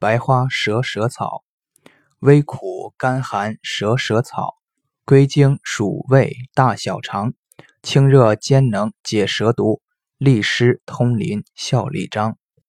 白花蛇舌草，微苦甘寒蛇舌草，归经属胃、大小肠，清热兼能解蛇毒，利湿通淋，效力张。